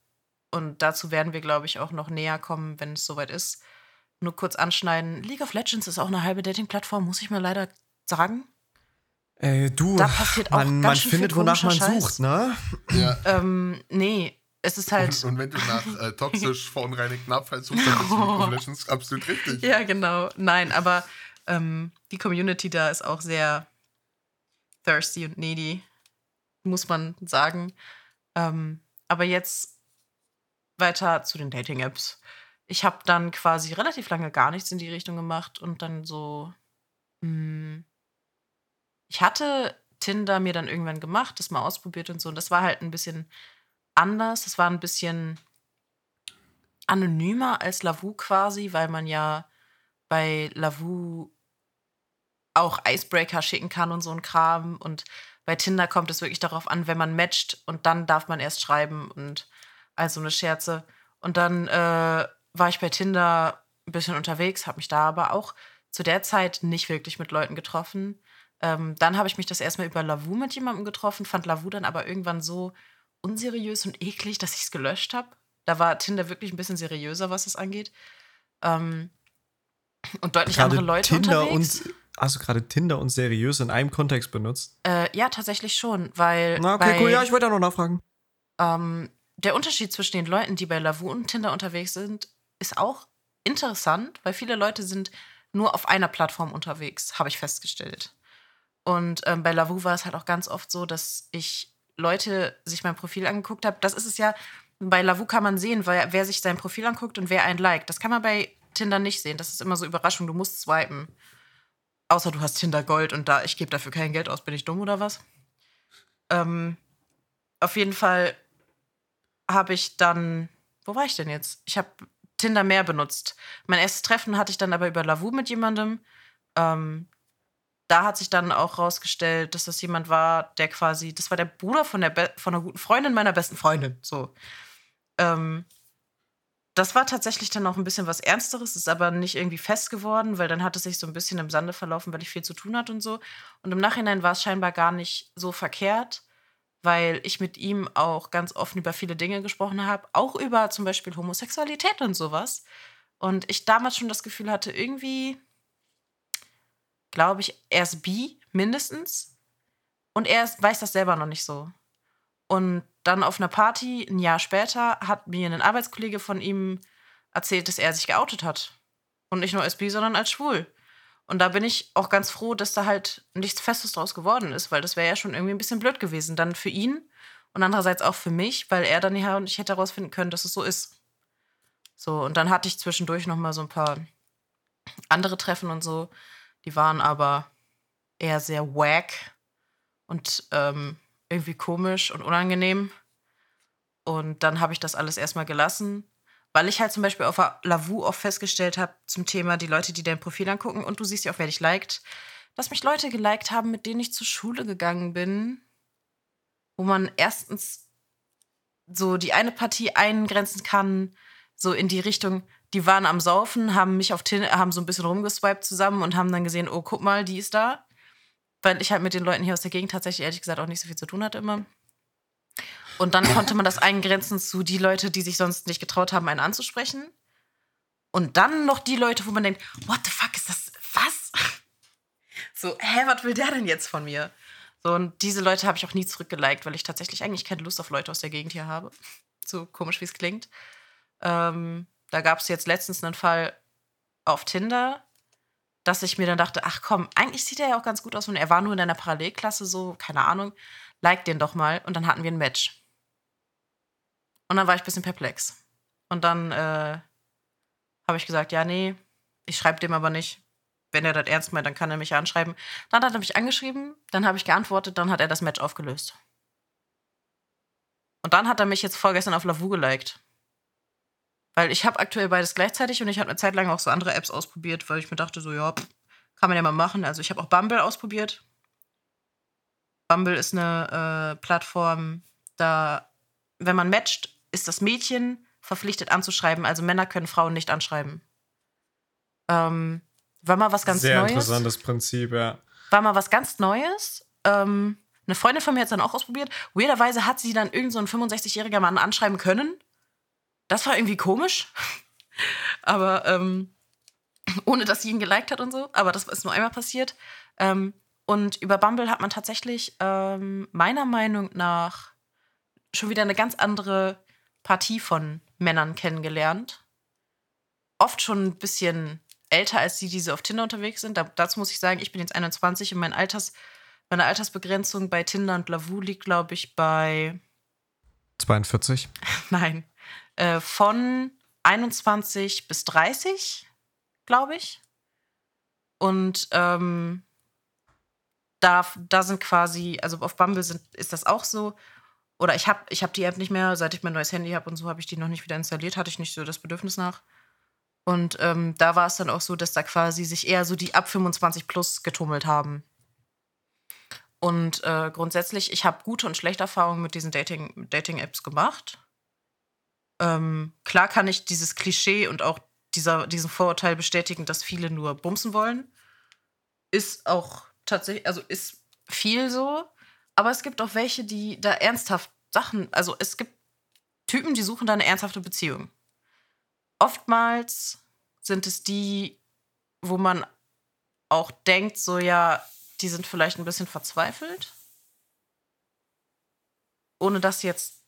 und dazu werden wir, glaube ich, auch noch näher kommen, wenn es soweit ist. Nur kurz anschneiden. League of Legends ist auch eine halbe Dating-Plattform, muss ich mal leider sagen. Äh, du, da passiert auch man, man findet, wonach man Scheiß. sucht, ne? Ja. ähm, nee, es ist halt. Und, und wenn du nach äh, toxisch verunreinigten Abfall suchst, dann ist League of Legends absolut richtig. Ja, genau. Nein, aber ähm, die Community da ist auch sehr thirsty und needy, muss man sagen. Ähm, aber jetzt weiter zu den Dating-Apps. Ich habe dann quasi relativ lange gar nichts in die Richtung gemacht und dann so. Mh, hm, ich hatte Tinder mir dann irgendwann gemacht, das mal ausprobiert und so. Und das war halt ein bisschen anders. Das war ein bisschen anonymer als Lavu quasi, weil man ja bei Lavu auch Icebreaker schicken kann und so ein Kram. Und bei Tinder kommt es wirklich darauf an, wenn man matcht und dann darf man erst schreiben und also eine Scherze. Und dann äh, war ich bei Tinder ein bisschen unterwegs, habe mich da aber auch zu der Zeit nicht wirklich mit Leuten getroffen. Ähm, dann habe ich mich das erstmal über Lavu mit jemandem getroffen, fand Lavu dann aber irgendwann so unseriös und eklig, dass ich es gelöscht habe. Da war Tinder wirklich ein bisschen seriöser, was das angeht. Ähm, und deutlich Gerade andere Leute Tinder unterwegs. und hast du gerade Tinder und seriös in einem Kontext benutzt? Äh, ja, tatsächlich schon, weil Na, okay, bei, cool, ja, ich wollte da noch nachfragen. ähm, der Unterschied zwischen den Leuten, die bei Lavu und Tinder unterwegs sind, ist auch interessant, weil viele Leute sind nur auf einer Plattform unterwegs, habe ich festgestellt. Und ähm, bei Lavu war es halt auch ganz oft so, dass ich Leute sich mein Profil angeguckt habe. Das ist es ja, bei Lavu kann man sehen, wer, wer sich sein Profil anguckt und wer einen liked. Das kann man bei Tinder nicht sehen. Das ist immer so Überraschung, du musst swipen. Außer du hast Tinder Gold und da, ich gebe dafür kein Geld aus, bin ich dumm oder was? Ähm, auf jeden Fall habe ich dann, wo war ich denn jetzt? Ich habe Tinder mehr benutzt. Mein erstes Treffen hatte ich dann aber über Lavu mit jemandem. Ähm, da hat sich dann auch rausgestellt, dass das jemand war, der quasi, das war der Bruder von der Be von einer guten Freundin meiner besten Freundin. So. Ähm, das war tatsächlich dann auch ein bisschen was Ernsteres, ist aber nicht irgendwie fest geworden, weil dann hat es sich so ein bisschen im Sande verlaufen, weil ich viel zu tun hatte und so. Und im Nachhinein war es scheinbar gar nicht so verkehrt, weil ich mit ihm auch ganz offen über viele Dinge gesprochen habe, auch über zum Beispiel Homosexualität und sowas. Und ich damals schon das Gefühl hatte, irgendwie, glaube ich, er ist bi, mindestens. Und er ist, weiß das selber noch nicht so. Und dann auf einer Party, ein Jahr später, hat mir ein Arbeitskollege von ihm erzählt, dass er sich geoutet hat. Und nicht nur als bi, sondern als schwul. Und da bin ich auch ganz froh, dass da halt nichts Festes draus geworden ist, weil das wäre ja schon irgendwie ein bisschen blöd gewesen. Dann für ihn und andererseits auch für mich, weil er dann ja und ich hätte herausfinden können, dass es so ist. So, und dann hatte ich zwischendurch noch mal so ein paar andere Treffen und so. Die waren aber eher sehr wack und ähm, irgendwie komisch und unangenehm. Und dann habe ich das alles erstmal gelassen, weil ich halt zum Beispiel auf Lavu auch festgestellt habe zum Thema die Leute, die dein Profil angucken und du siehst ja auch, wer dich liked, dass mich Leute geliked haben, mit denen ich zur Schule gegangen bin, wo man erstens so die eine Partie eingrenzen kann, so in die Richtung, die waren am Saufen, haben mich auf Tinder, haben so ein bisschen rumgeswiped zusammen und haben dann gesehen, oh, guck mal, die ist da. Weil ich halt mit den Leuten hier aus der Gegend tatsächlich ehrlich gesagt auch nicht so viel zu tun hatte immer. Und dann konnte man das eingrenzen zu die Leute, die sich sonst nicht getraut haben, einen anzusprechen. Und dann noch die Leute, wo man denkt, what the fuck ist das? Was? So, hä, was will der denn jetzt von mir? So, und diese Leute habe ich auch nie zurückgeliked, weil ich tatsächlich eigentlich keine Lust auf Leute aus der Gegend hier habe. So komisch, wie es klingt. Ähm, da gab es jetzt letztens einen Fall auf Tinder, dass ich mir dann dachte, ach komm, eigentlich sieht er ja auch ganz gut aus und er war nur in einer Parallelklasse, so, keine Ahnung, like den doch mal. Und dann hatten wir ein Match. Und dann war ich ein bisschen perplex. Und dann äh, habe ich gesagt, ja, nee, ich schreibe dem aber nicht. Wenn er das ernst meint, dann kann er mich anschreiben. Dann hat er mich angeschrieben, dann habe ich geantwortet, dann hat er das Match aufgelöst. Und dann hat er mich jetzt vorgestern auf Lavu geliked. Weil ich habe aktuell beides gleichzeitig und ich habe eine Zeit lang auch so andere Apps ausprobiert, weil ich mir dachte, so, ja, pff, kann man ja mal machen. Also ich habe auch Bumble ausprobiert. Bumble ist eine äh, Plattform, da, wenn man matcht, ist das Mädchen verpflichtet anzuschreiben. Also Männer können Frauen nicht anschreiben. Ähm, war mal was ganz Sehr Neues. interessantes Prinzip, ja. War mal was ganz Neues. Ähm, eine Freundin von mir hat es dann auch ausprobiert. Weirderweise hat sie dann irgend so ein 65-jähriger Mann anschreiben können. Das war irgendwie komisch. Aber ähm, ohne dass sie ihn geliked hat und so. Aber das ist nur einmal passiert. Ähm, und über Bumble hat man tatsächlich ähm, meiner Meinung nach schon wieder eine ganz andere Partie von Männern kennengelernt. Oft schon ein bisschen älter als die, die so auf Tinder unterwegs sind. Da, dazu muss ich sagen, ich bin jetzt 21 und mein Alters, meine Altersbegrenzung bei Tinder und Lavu liegt, glaube ich, bei 42. Nein. Äh, von 21 bis 30, glaube ich. Und ähm, da, da sind quasi, also auf Bumble sind, ist das auch so. Oder ich habe ich hab die App nicht mehr, seit ich mein neues Handy habe und so habe ich die noch nicht wieder installiert, hatte ich nicht so das Bedürfnis nach. Und ähm, da war es dann auch so, dass da quasi sich eher so die ab 25 plus getummelt haben. Und äh, grundsätzlich, ich habe gute und schlechte Erfahrungen mit diesen Dating- Dating-Apps gemacht. Ähm, klar kann ich dieses Klischee und auch dieser, diesen Vorurteil bestätigen, dass viele nur bumsen wollen. Ist auch tatsächlich, also ist viel so. Aber es gibt auch welche, die da ernsthaft Sachen, also es gibt Typen, die suchen da eine ernsthafte Beziehung. Oftmals sind es die, wo man auch denkt, so ja, die sind vielleicht ein bisschen verzweifelt. Ohne das jetzt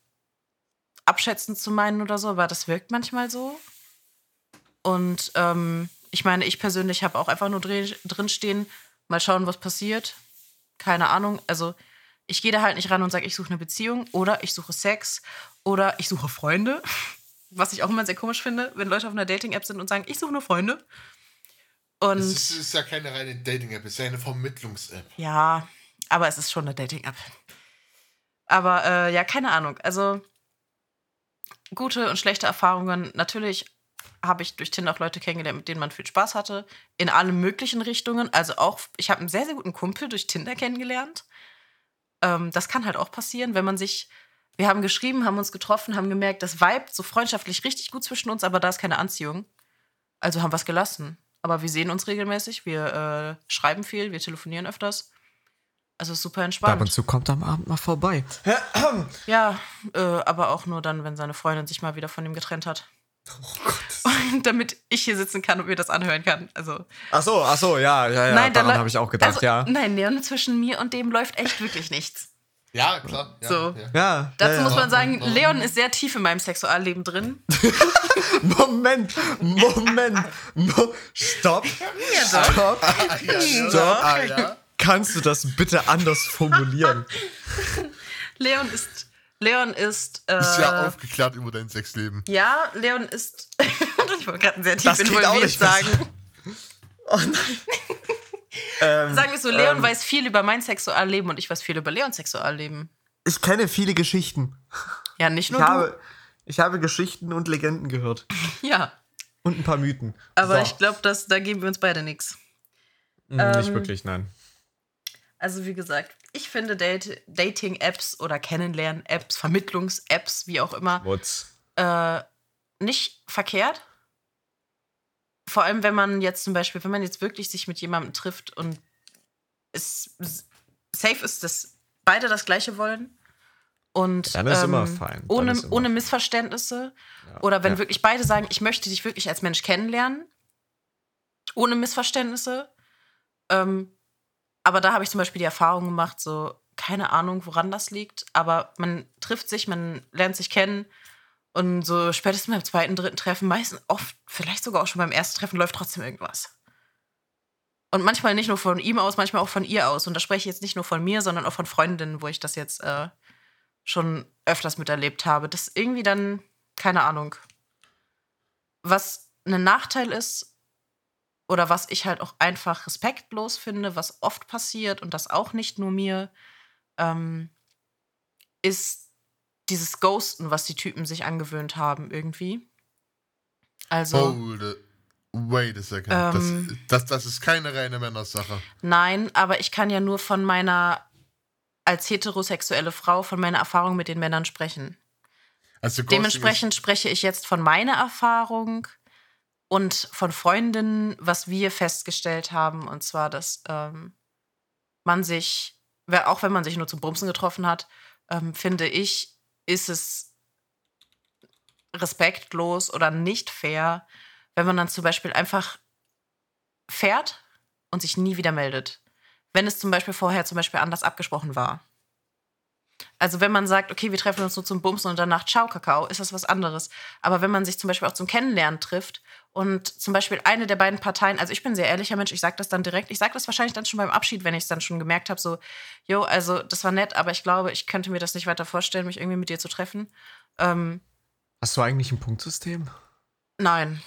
abschätzend zu meinen oder so, aber das wirkt manchmal so. Und ähm, ich meine, ich persönlich habe auch einfach nur drin stehen, mal schauen, was passiert. Keine Ahnung. Also ich gehe da halt nicht ran und sage, ich suche eine Beziehung oder ich suche Sex oder ich suche Freunde. Was ich auch immer sehr komisch finde, wenn Leute auf einer Dating-App sind und sagen, ich suche nur Freunde. Und es ist, ist ja keine reine Dating-App, es ist ja eine Vermittlungs-App. Ja, aber es ist schon eine Dating-App. Aber äh, ja, keine Ahnung. Also gute und schlechte Erfahrungen. Natürlich habe ich durch Tinder auch Leute kennengelernt, mit denen man viel Spaß hatte. In allen möglichen Richtungen. Also auch, ich habe einen sehr, sehr guten Kumpel durch Tinder kennengelernt. Ähm, das kann halt auch passieren, wenn man sich. Wir haben geschrieben, haben uns getroffen, haben gemerkt, das vibet so freundschaftlich richtig gut zwischen uns, aber da ist keine Anziehung. Also haben wir es gelassen. Aber wir sehen uns regelmäßig, wir äh, schreiben viel, wir telefonieren öfters. Also super entspannt. Ab und zu kommt am Abend mal vorbei. Ja, äh, aber auch nur dann, wenn seine Freundin sich mal wieder von ihm getrennt hat. Oh Gott. Damit ich hier sitzen kann und mir das anhören kann. Also. Ach so, ach so, ja, ja, ja. Nein, daran habe ich auch gedacht, also, ja. Nein, Leon, zwischen mir und dem läuft echt wirklich nichts. Ja, klar. Ja, so. Ja. ja Dazu ja, muss man sagen, Leon ist sehr tief in meinem Sexualleben drin. Moment, Moment, Mo stopp, stopp, stopp. Ah, Kannst du das bitte anders formulieren? Leon ist Leon ist. Äh, ist ja aufgeklärt über dein Sexleben. Ja, Leon ist. ich wollte gerade sehr tief das involviert sagen. Oh ähm, sagen wir so, Leon ähm, weiß viel über mein Sexualleben und ich weiß viel über Leons Sexualleben. Ich kenne viele Geschichten. Ja, nicht nur ich du. Habe, ich habe Geschichten und Legenden gehört. ja. Und ein paar Mythen. Aber so. ich glaube, da geben wir uns beide nichts. Hm, nicht ähm, wirklich, nein. Also wie gesagt, ich finde Date Dating-Apps oder Kennenlernen-Apps, Vermittlungs-Apps, wie auch immer, äh, nicht verkehrt. Vor allem, wenn man jetzt zum Beispiel, wenn man jetzt wirklich sich mit jemandem trifft und es safe ist, dass beide das Gleiche wollen. Und Dann ist ähm, immer fein. ohne, immer ohne Missverständnisse. Ja, oder wenn ja. wirklich beide sagen, ich möchte dich wirklich als Mensch kennenlernen. Ohne Missverständnisse. Ähm, aber da habe ich zum Beispiel die Erfahrung gemacht, so, keine Ahnung, woran das liegt, aber man trifft sich, man lernt sich kennen und so spätestens beim zweiten, dritten Treffen, meistens oft, vielleicht sogar auch schon beim ersten Treffen, läuft trotzdem irgendwas. Und manchmal nicht nur von ihm aus, manchmal auch von ihr aus. Und da spreche ich jetzt nicht nur von mir, sondern auch von Freundinnen, wo ich das jetzt äh, schon öfters miterlebt habe. Das irgendwie dann, keine Ahnung. Was ein Nachteil ist, oder was ich halt auch einfach respektlos finde, was oft passiert und das auch nicht nur mir, ähm, ist dieses Ghosten, was die Typen sich angewöhnt haben irgendwie. Also. Hold it. Wait a second. Ähm, das, das, das ist keine reine Männersache. Nein, aber ich kann ja nur von meiner, als heterosexuelle Frau, von meiner Erfahrung mit den Männern sprechen. Also Dementsprechend spreche ich jetzt von meiner Erfahrung und von Freundinnen, was wir festgestellt haben, und zwar, dass ähm, man sich, auch wenn man sich nur zum Bumsen getroffen hat, ähm, finde ich, ist es respektlos oder nicht fair, wenn man dann zum Beispiel einfach fährt und sich nie wieder meldet. Wenn es zum Beispiel vorher zum Beispiel anders abgesprochen war. Also wenn man sagt, okay, wir treffen uns nur zum Bumsen und danach Ciao Kakao, ist das was anderes. Aber wenn man sich zum Beispiel auch zum Kennenlernen trifft und zum Beispiel eine der beiden Parteien, also ich bin ein sehr ehrlicher Mensch, ich sage das dann direkt, ich sage das wahrscheinlich dann schon beim Abschied, wenn ich es dann schon gemerkt habe, so, jo, also das war nett, aber ich glaube, ich könnte mir das nicht weiter vorstellen, mich irgendwie mit dir zu treffen. Ähm, Hast du eigentlich ein Punktsystem? Nein.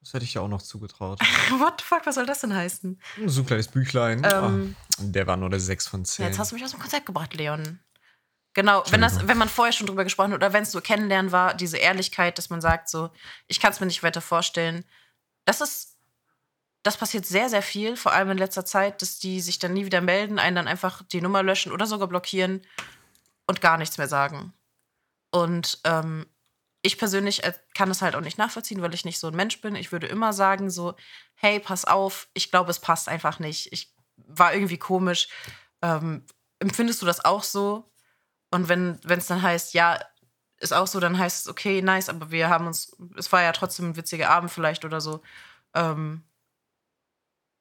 Das hätte ich ja auch noch zugetraut. What the fuck, was soll das denn heißen? So ein kleines Büchlein. Ähm, oh, der war nur der 6 von 10. Jetzt hast du mich aus dem Konzept gebracht, Leon. Genau, wenn, das, wenn man vorher schon drüber gesprochen hat oder wenn es so kennenlernen war, diese Ehrlichkeit, dass man sagt, so, ich kann es mir nicht weiter vorstellen. Das ist, das passiert sehr, sehr viel, vor allem in letzter Zeit, dass die sich dann nie wieder melden, einen dann einfach die Nummer löschen oder sogar blockieren und gar nichts mehr sagen. Und ähm, ich persönlich äh, kann es halt auch nicht nachvollziehen, weil ich nicht so ein Mensch bin. Ich würde immer sagen, so, hey, pass auf, ich glaube, es passt einfach nicht. Ich war irgendwie komisch. Ähm, empfindest du das auch so? Und wenn es dann heißt, ja, ist auch so, dann heißt es, okay, nice, aber wir haben uns, es war ja trotzdem ein witziger Abend vielleicht oder so. Ähm,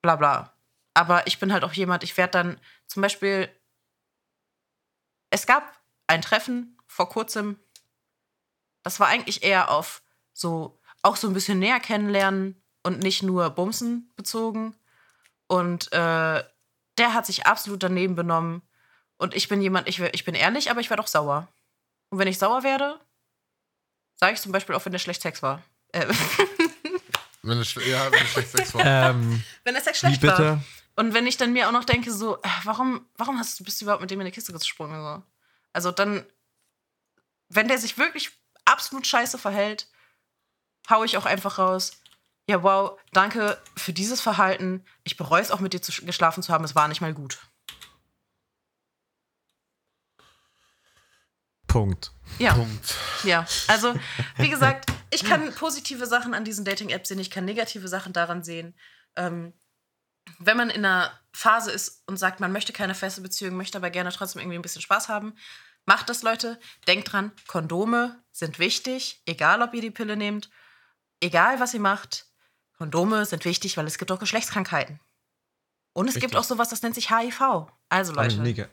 bla bla. Aber ich bin halt auch jemand, ich werde dann zum Beispiel, es gab ein Treffen vor kurzem, das war eigentlich eher auf so, auch so ein bisschen näher kennenlernen und nicht nur Bumsen bezogen. Und äh, der hat sich absolut daneben benommen und ich bin jemand, ich, ich bin ehrlich, aber ich werde auch sauer. Und wenn ich sauer werde, sage ich zum Beispiel auch, wenn der schlecht Sex war. Äh. wenn es ja, wenn schlecht Sex war. Ähm, wenn der Sex schlecht wie bitte? war. Und wenn ich dann mir auch noch denke, so, äh, warum, warum hast du, bist du überhaupt mit dem in die Kiste gesprungen? So? Also dann, wenn der sich wirklich absolut scheiße verhält, hau ich auch einfach raus. Ja, wow, danke für dieses Verhalten. Ich bereue es auch mit dir zu, geschlafen zu haben. Es war nicht mal gut. Punkt. Ja. Punkt. Ja, also wie gesagt, ich kann positive Sachen an diesen Dating-Apps sehen, ich kann negative Sachen daran sehen. Ähm, wenn man in einer Phase ist und sagt, man möchte keine feste Beziehung, möchte aber gerne trotzdem irgendwie ein bisschen Spaß haben, macht das, Leute. Denkt dran, Kondome sind wichtig, egal ob ihr die Pille nehmt, egal was ihr macht. Kondome sind wichtig, weil es gibt auch Geschlechtskrankheiten. Und es Richtig. gibt auch sowas, das nennt sich HIV. Also, Leute, Nigga.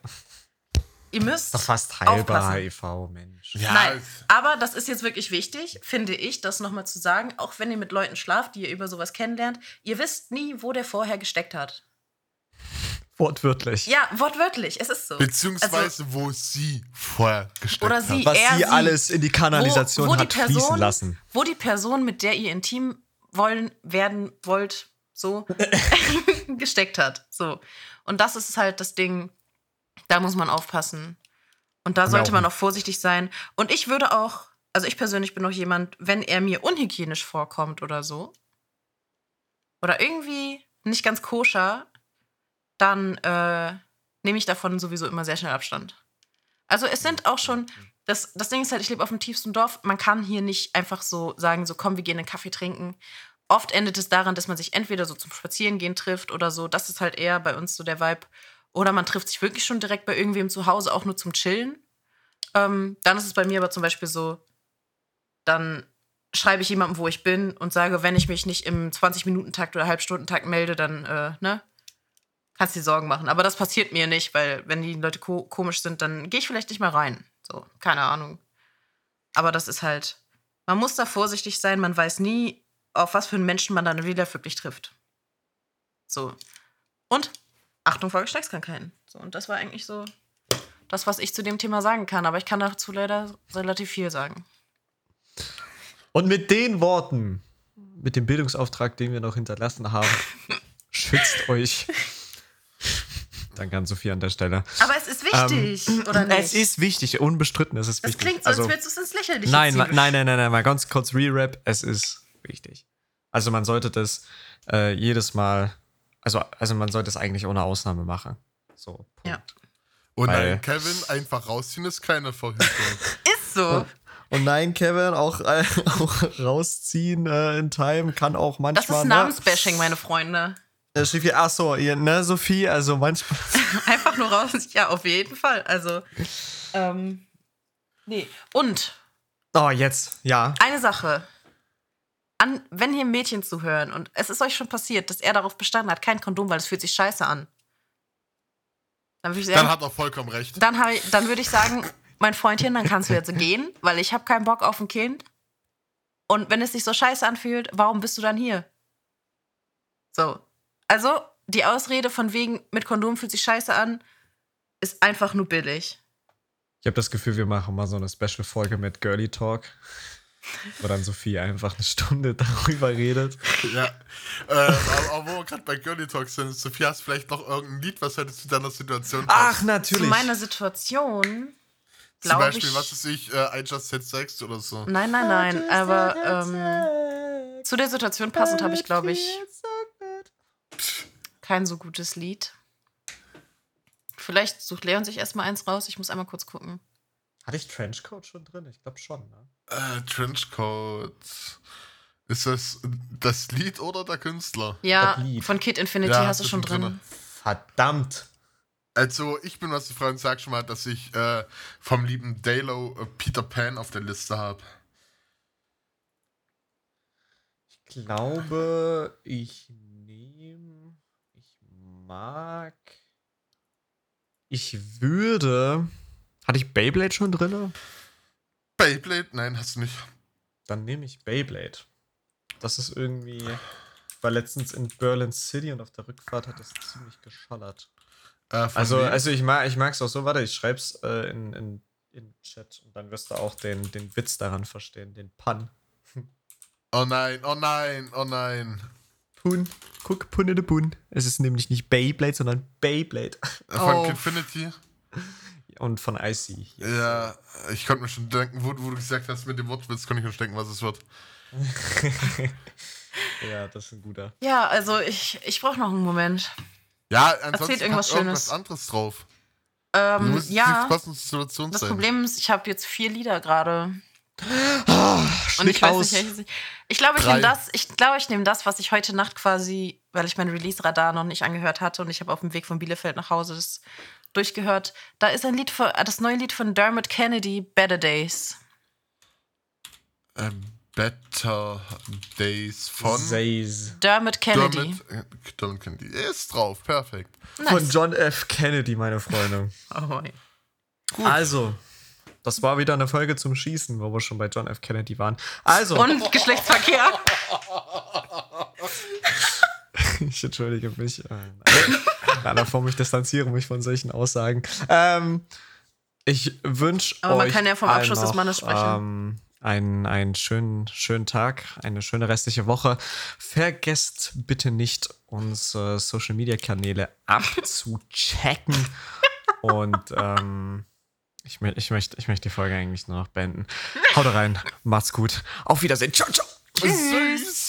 Ihr müsst. Doch fast heilbar aufpassen. HIV, Mensch. Ja, Nein, aber das ist jetzt wirklich wichtig, finde ich, das nochmal zu sagen. Auch wenn ihr mit Leuten schlaft, die ihr über sowas kennenlernt, ihr wisst nie, wo der vorher gesteckt hat. Wortwörtlich. Ja, wortwörtlich, es ist so. Beziehungsweise, Also, wo sie vorher gesteckt Oder hat. sie. Was er, sie alles in die Kanalisation wo, wo hat die fließen Person, lassen. Wo die Person, mit der ihr intim wollen, werden wollt, so gesteckt hat. So. Und das ist halt das Ding, da muss man aufpassen. Und da sollte auch man auch vorsichtig sein. Und ich würde auch, also ich persönlich bin auch jemand, wenn er mir unhygienisch vorkommt oder so, oder irgendwie nicht ganz koscher, dann äh, nehme ich davon sowieso immer sehr schnell Abstand. Also es sind auch schon, das, das Ding ist halt, ich lebe auf dem tiefsten Dorf, man kann hier nicht einfach so sagen, so komm, wir gehen einen Kaffee trinken. Oft endet es daran, dass man sich entweder so zum Spazierengehen trifft oder so, das ist halt eher bei uns so der Vibe. Oder man trifft sich wirklich schon direkt bei irgendwem zu Hause, auch nur zum Chillen. Ähm, dann ist es bei mir aber zum Beispiel so, dann schreibe ich jemandem, wo ich bin und sage, wenn ich mich nicht im 20-Minuten-Takt oder Halbstundentakt melde, dann, äh, ne, kannst dir Sorgen machen. Aber das passiert mir nicht, weil wenn die Leute ko komisch sind, dann gehe ich vielleicht nicht mehr rein. So, keine Ahnung. Aber das ist halt, man muss da vorsichtig sein, man weiß nie, auf was für einen Menschen man dann wieder wirklich trifft. So. Und Achtung vor Geschlechtskrankheiten. So, und das war eigentlich so das, was ich zu dem Thema sagen kann. Aber ich kann dazu leider relativ viel sagen. Und mit den Worten, mit dem Bildungsauftrag, den wir noch hinterlassen haben, schützt euch. Danke an Sophie an der Stelle. Aber es ist wichtig, oder nicht? Es ist wichtig, unbestritten, es ist das wichtig. klingt so, also, als würdest du es ins Lächerliche nein, ma- nein, nein, nein, nein, mal ganz kurz Re-Rap, es ist wichtig. Also man sollte das äh, jedes Mal, also, also man sollte es eigentlich ohne Ausnahme machen. So, Punkt. Ja. Und Weil- nein, Kevin, einfach rausziehen ist keine Verhütung. Ist so. Und nein, Kevin, auch, äh, auch rausziehen äh, in Time kann auch manchmal. Das ist Namensbashing, meine Freunde. Ne? Äh, Sophie, ach so, ihr, ne, Sophie, also manchmal. Einfach nur raus. Ja, auf jeden Fall. Also, ähm, nee. Und Oh, jetzt, ja. eine Sache. An, wenn hier Mädchen zuhören und es ist euch schon passiert, dass er darauf bestanden hat, kein Kondom, weil es fühlt sich scheiße an. Dann würde ich Dann sagen, hat er vollkommen recht. dann, ich, dann würde ich sagen, mein Freundchen, dann kannst du jetzt gehen, weil ich habe keinen Bock auf ein Kind. Und wenn es sich so scheiße anfühlt, warum bist du dann hier? So. Also, die Ausrede von wegen, mit Kondom fühlt sich scheiße an, ist einfach nur billig. Ich habe das Gefühl, wir machen mal so eine Special-Folge mit Girly Talk. Wo dann Sophie einfach eine Stunde darüber redet. Ja. äh, aber, aber wo wir gerade bei Girly Talk sind, Sophie, hast du vielleicht noch irgendein Lied, was heute zu deiner Situation passt? Ach, natürlich. Zu meiner Situation. Zum Beispiel, ich. was ist ich, äh, I just said sex oder so. Nein, nein, nein. Aber ähm, zu der Situation passend habe ich, glaube ich, kein so gutes Lied. Vielleicht sucht Leon sich erstmal eins raus. Ich muss einmal kurz gucken. Hatte ich Trenchcoat schon drin? Ich glaube schon, ne? Äh, Trenchcoat. Ist das das Lied oder der Künstler? Ja, Das Lied. von Kid Infinity Ja, hast du schon drin. drinne. Verdammt. Also, ich bin, was die Freunde sagt schon mal, dass ich äh, vom lieben Dalo äh, Peter Pan auf der Liste habe. Ich glaube, ich nehme. Ich mag. Ich würde. Hatte ich Beyblade schon drin? Beyblade? Nein, hast du nicht. Dann nehme ich Beyblade. Das ist irgendwie. Ich war letztens in Berlin City und auf der Rückfahrt hat das ziemlich geschallert. Äh, Also, wem? also ich mag ich es auch so, warte, ich schreib's äh, in, in, in Chat und dann wirst du auch den, den Witz daran verstehen, den Pun. Oh nein, oh nein, oh nein. Pun. Guck, Pun in the Pun. Es ist nämlich nicht Beyblade, sondern Beyblade. Äh, Von Oh. Kidfinity? Und von Icy. Ja, ich konnte mir schon denken, wo, wo du gesagt hast, mit dem Wortwitz konnte ich mir schon denken, was es wird. ja, das ist ein guter. Ja, also ich, ich brauche noch einen Moment. Ja, ansonsten irgendwas pack irgendwas Schönes. anderes drauf. Ähm, ja, das sein. Problem ist, ich habe jetzt vier Lieder gerade. Ah, Und ich weiß aus. nicht, ich. Ich glaube, ich nehme das, ich glaube, ich nehme das, was ich heute Nacht quasi, weil ich mein Release-Radar noch nicht angehört hatte und ich habe auf dem Weg von Bielefeld nach Hause das durchgehört. Da ist ein Lied von, das neue Lied von Dermot Kennedy, Better Days. Ähm, Better Days von Says. Dermot Kennedy. Dermot, äh, Dermot Kennedy. Ist drauf, perfekt. Von John F. Kennedy, meine Freunde. Oh, Also, das war wieder eine Folge zum Schießen, wo wir schon bei John F. Kennedy waren. Also, und Geschlechtsverkehr. ich entschuldige mich. In einer Form, ich distanziere mich von solchen Aussagen. Ähm, ich wünsche euch. Aber man kann ja vom Abschluss des noch, Mannes sprechen. Ähm, einen, einen schönen, schönen Tag, eine schöne restliche Woche. Vergesst bitte nicht, unsere Social Media Kanäle abzuchecken. Und ähm, ich, ich, möchte, ich möchte die Folge eigentlich nur noch beenden. Haut rein, macht's gut. Auf Wiedersehen. Ciao, ciao. Süß.